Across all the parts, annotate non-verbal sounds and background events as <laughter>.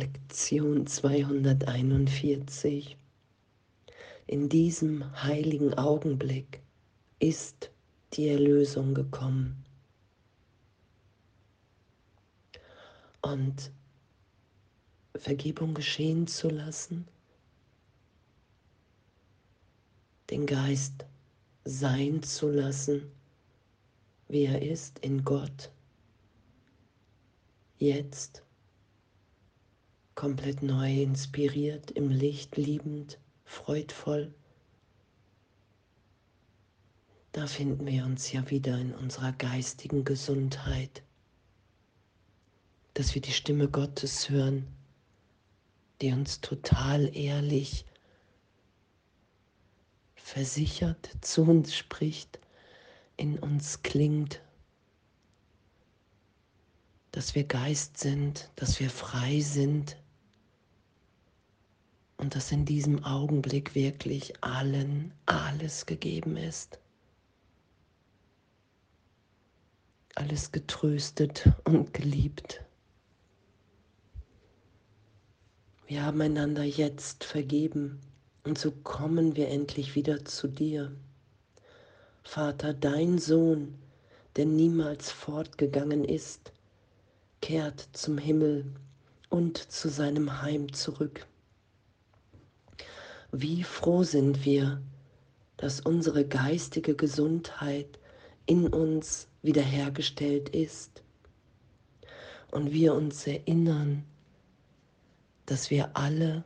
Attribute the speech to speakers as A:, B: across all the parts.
A: Lektion 241. In diesem heiligen Augenblick ist die Erlösung gekommen. Und Vergebung geschehen zu lassen, den Geist sein zu lassen, wie er ist in Gott, jetzt komplett neu inspiriert, im Licht liebend, freudvoll. Da finden wir uns ja wieder in unserer geistigen Gesundheit, dass wir die Stimme Gottes hören, die uns total ehrlich versichert zu uns spricht, in uns klingt, dass wir Geist sind, dass wir frei sind und dass in diesem Augenblick wirklich allen alles gegeben ist. Alles getröstet und geliebt. Wir haben einander jetzt vergeben und so kommen wir endlich wieder zu dir. Vater, dein Sohn, der niemals fortgegangen ist, kehrt zum Himmel und zu seinem Heim zurück. Wie froh sind wir, dass unsere geistige Gesundheit in uns wiederhergestellt ist und wir uns erinnern, dass wir alle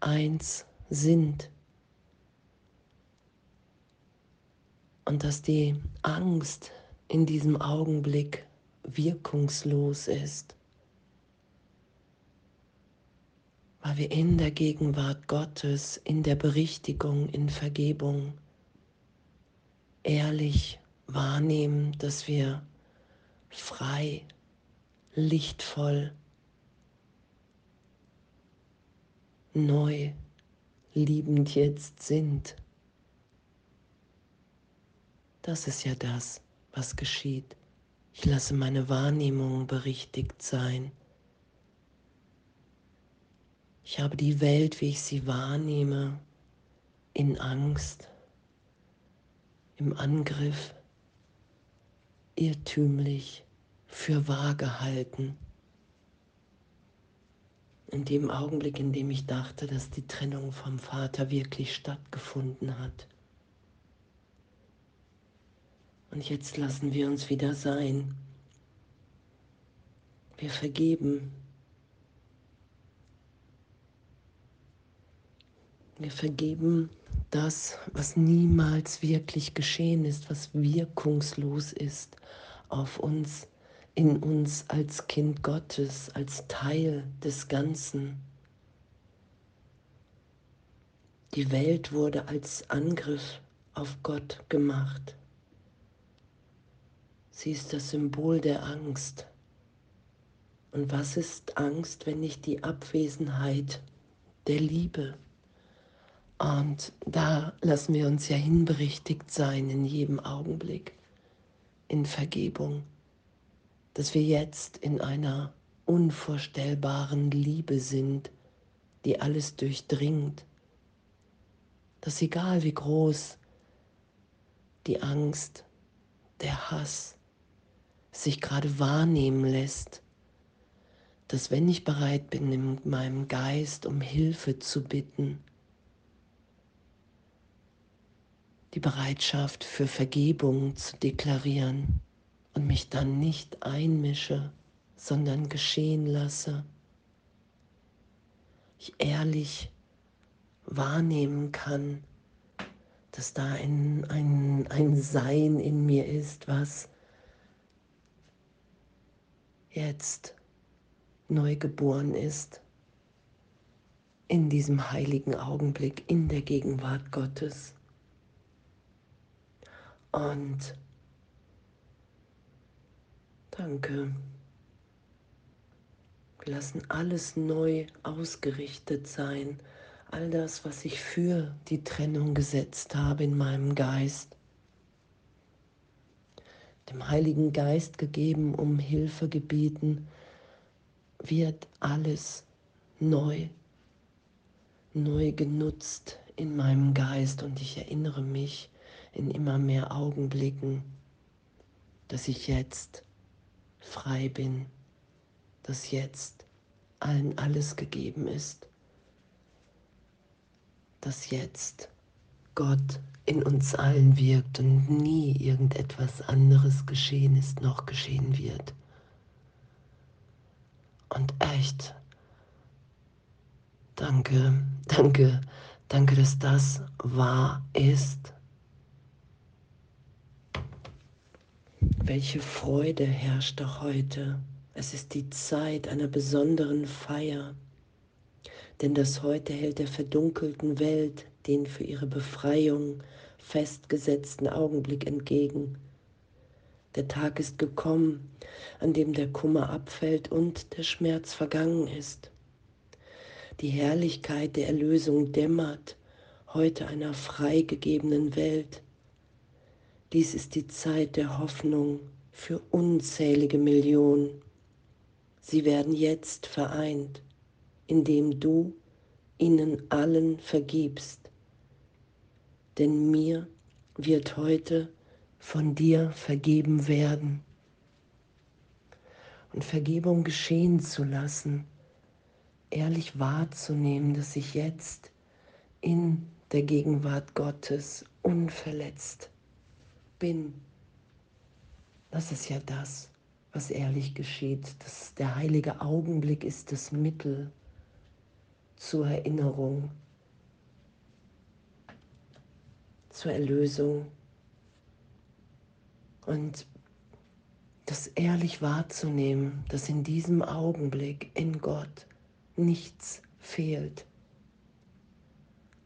A: eins sind und dass die Angst in diesem Augenblick wirkungslos ist. Weil wir in der Gegenwart Gottes, in der Berichtigung, in Vergebung ehrlich wahrnehmen, dass wir frei, lichtvoll, neu, liebend jetzt sind. Das ist ja das, was geschieht. Ich lasse meine Wahrnehmung berichtigt sein. Ich habe die Welt, wie ich sie wahrnehme, in Angst, im Angriff, irrtümlich für wahr gehalten. In dem Augenblick, in dem ich dachte, dass die Trennung vom Vater wirklich stattgefunden hat. Und jetzt lassen wir uns wieder sein. Wir vergeben Wir vergeben das, was niemals wirklich geschehen ist, was wirkungslos ist auf uns, in uns als Kind Gottes, als Teil des Ganzen. Die Welt wurde als Angriff auf Gott gemacht. Sie ist das Symbol der Angst. Und was ist Angst, wenn nicht die Abwesenheit der Liebe? Und da lassen wir uns ja hinberichtigt sein in jedem Augenblick, in Vergebung, dass wir jetzt in einer unvorstellbaren Liebe sind, die alles durchdringt, dass egal wie groß die Angst, der Hass sich gerade wahrnehmen lässt, dass wenn ich bereit bin, in meinem Geist um Hilfe zu bitten, die Bereitschaft für Vergebung zu deklarieren und mich dann nicht einmische, sondern geschehen lasse. Ich ehrlich wahrnehmen kann, dass da ein, ein, ein Sein in mir ist, was jetzt neu geboren ist, in diesem heiligen Augenblick, in der Gegenwart Gottes. Und danke. Wir lassen alles neu ausgerichtet sein. All das, was ich für die Trennung gesetzt habe in meinem Geist. Dem Heiligen Geist gegeben, um Hilfe gebeten, wird alles neu, neu genutzt in meinem Geist und ich erinnere mich in immer mehr Augenblicken, dass ich jetzt frei bin, dass jetzt allen alles gegeben ist, dass jetzt Gott in uns allen wirkt und nie irgendetwas anderes geschehen ist noch geschehen wird. Und echt, danke, <laughs> danke, danke, dass das wahr ist. Welche Freude herrscht doch heute. Es ist die Zeit einer besonderen Feier, denn das heute hält der verdunkelten Welt den für ihre Befreiung festgesetzten Augenblick entgegen. Der Tag ist gekommen, an dem der Kummer abfällt und der Schmerz vergangen ist. Die Herrlichkeit der Erlösung dämmert heute einer freigegebenen Welt. Dies ist die Zeit der Hoffnung für unzählige Millionen. Sie werden jetzt vereint, indem du ihnen allen vergibst denn mir wird heute von dir vergeben werden. Und Vergebung geschehen zu lassen, ehrlich wahrzunehmen, dass ich jetzt in der Gegenwart Gottes unverletzt bin. Das ist ja das, was ehrlich geschieht. Das, der heilige Augenblick ist das Mittel zur Erinnerung zur Erlösung. Und das ehrlich wahrzunehmen, dass in diesem Augenblick in Gott nichts fehlt.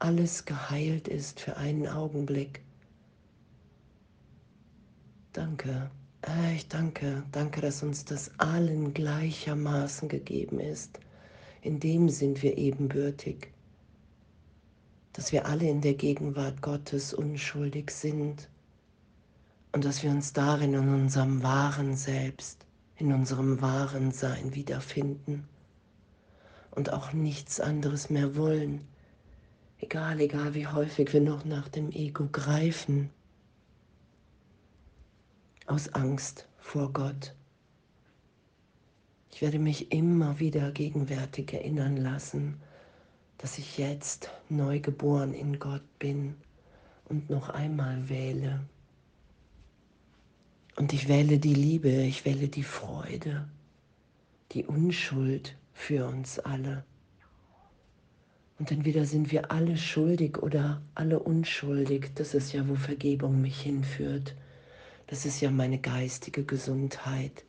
A: Alles geheilt ist für einen Augenblick. Danke, äh, ich danke, danke, dass uns das allen gleichermaßen gegeben ist. In dem sind wir ebenbürtig. Dass wir alle in der Gegenwart Gottes unschuldig sind. Und dass wir uns darin in unserem wahren Selbst, in unserem wahren Sein wiederfinden. Und auch nichts anderes mehr wollen, egal, egal wie häufig wir noch nach dem Ego greifen, aus Angst vor Gott. Ich werde mich immer wieder gegenwärtig erinnern lassen, dass ich jetzt neu geboren in Gott bin und noch einmal wähle. Und ich wähle die Liebe, ich wähle die Freude, die Unschuld für uns alle. Und entweder sind wir alle schuldig oder alle unschuldig. Das ist ja, wo Vergebung mich hinführt. Das ist ja meine geistige Gesundheit.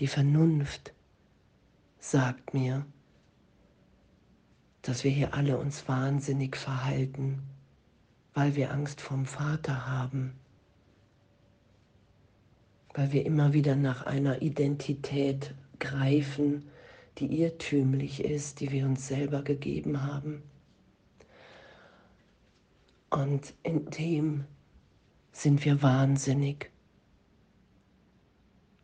A: Die Vernunft sagt mir, dass wir hier alle uns wahnsinnig verhalten, weil wir Angst vom Vater haben, weil wir immer wieder nach einer Identität greifen, die irrtümlich ist, die wir uns selber gegeben haben. Und in dem sind wir wahnsinnig,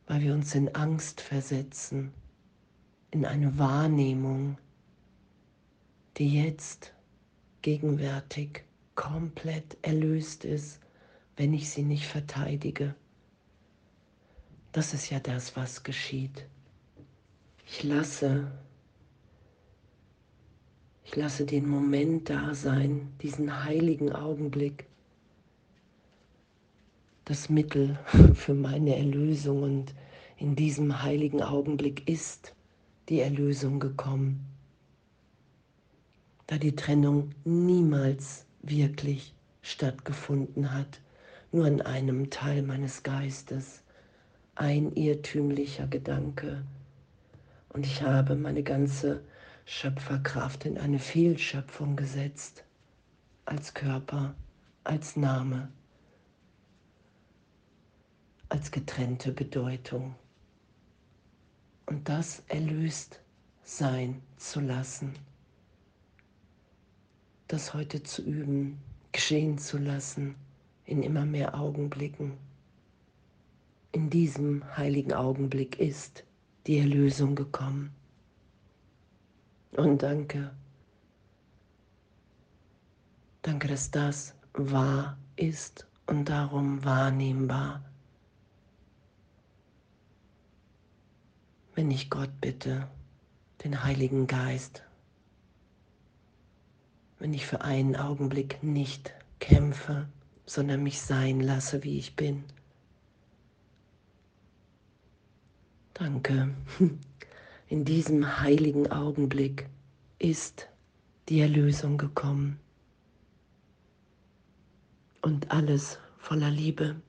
A: weil wir uns in Angst versetzen, in eine Wahrnehmung, die jetzt gegenwärtig komplett erlöst ist, wenn ich sie nicht verteidige. Das ist ja das, was geschieht. Ich lasse, ich lasse den Moment da sein, diesen heiligen Augenblick, das Mittel für meine Erlösung. Und in diesem heiligen Augenblick ist die Erlösung gekommen da die Trennung niemals wirklich stattgefunden hat, nur in einem Teil meines Geistes, ein irrtümlicher Gedanke. Und ich habe meine ganze Schöpferkraft in eine Fehlschöpfung gesetzt, als Körper, als Name, als getrennte Bedeutung. Und das erlöst sein zu lassen das heute zu üben, geschehen zu lassen in immer mehr Augenblicken. In diesem heiligen Augenblick ist die Erlösung gekommen. Und danke. Danke, dass das wahr ist und darum wahrnehmbar. Wenn ich Gott bitte, den Heiligen Geist, wenn ich für einen Augenblick nicht kämpfe, sondern mich sein lasse, wie ich bin. Danke. <laughs> In diesem heiligen Augenblick ist die Erlösung gekommen und alles voller Liebe.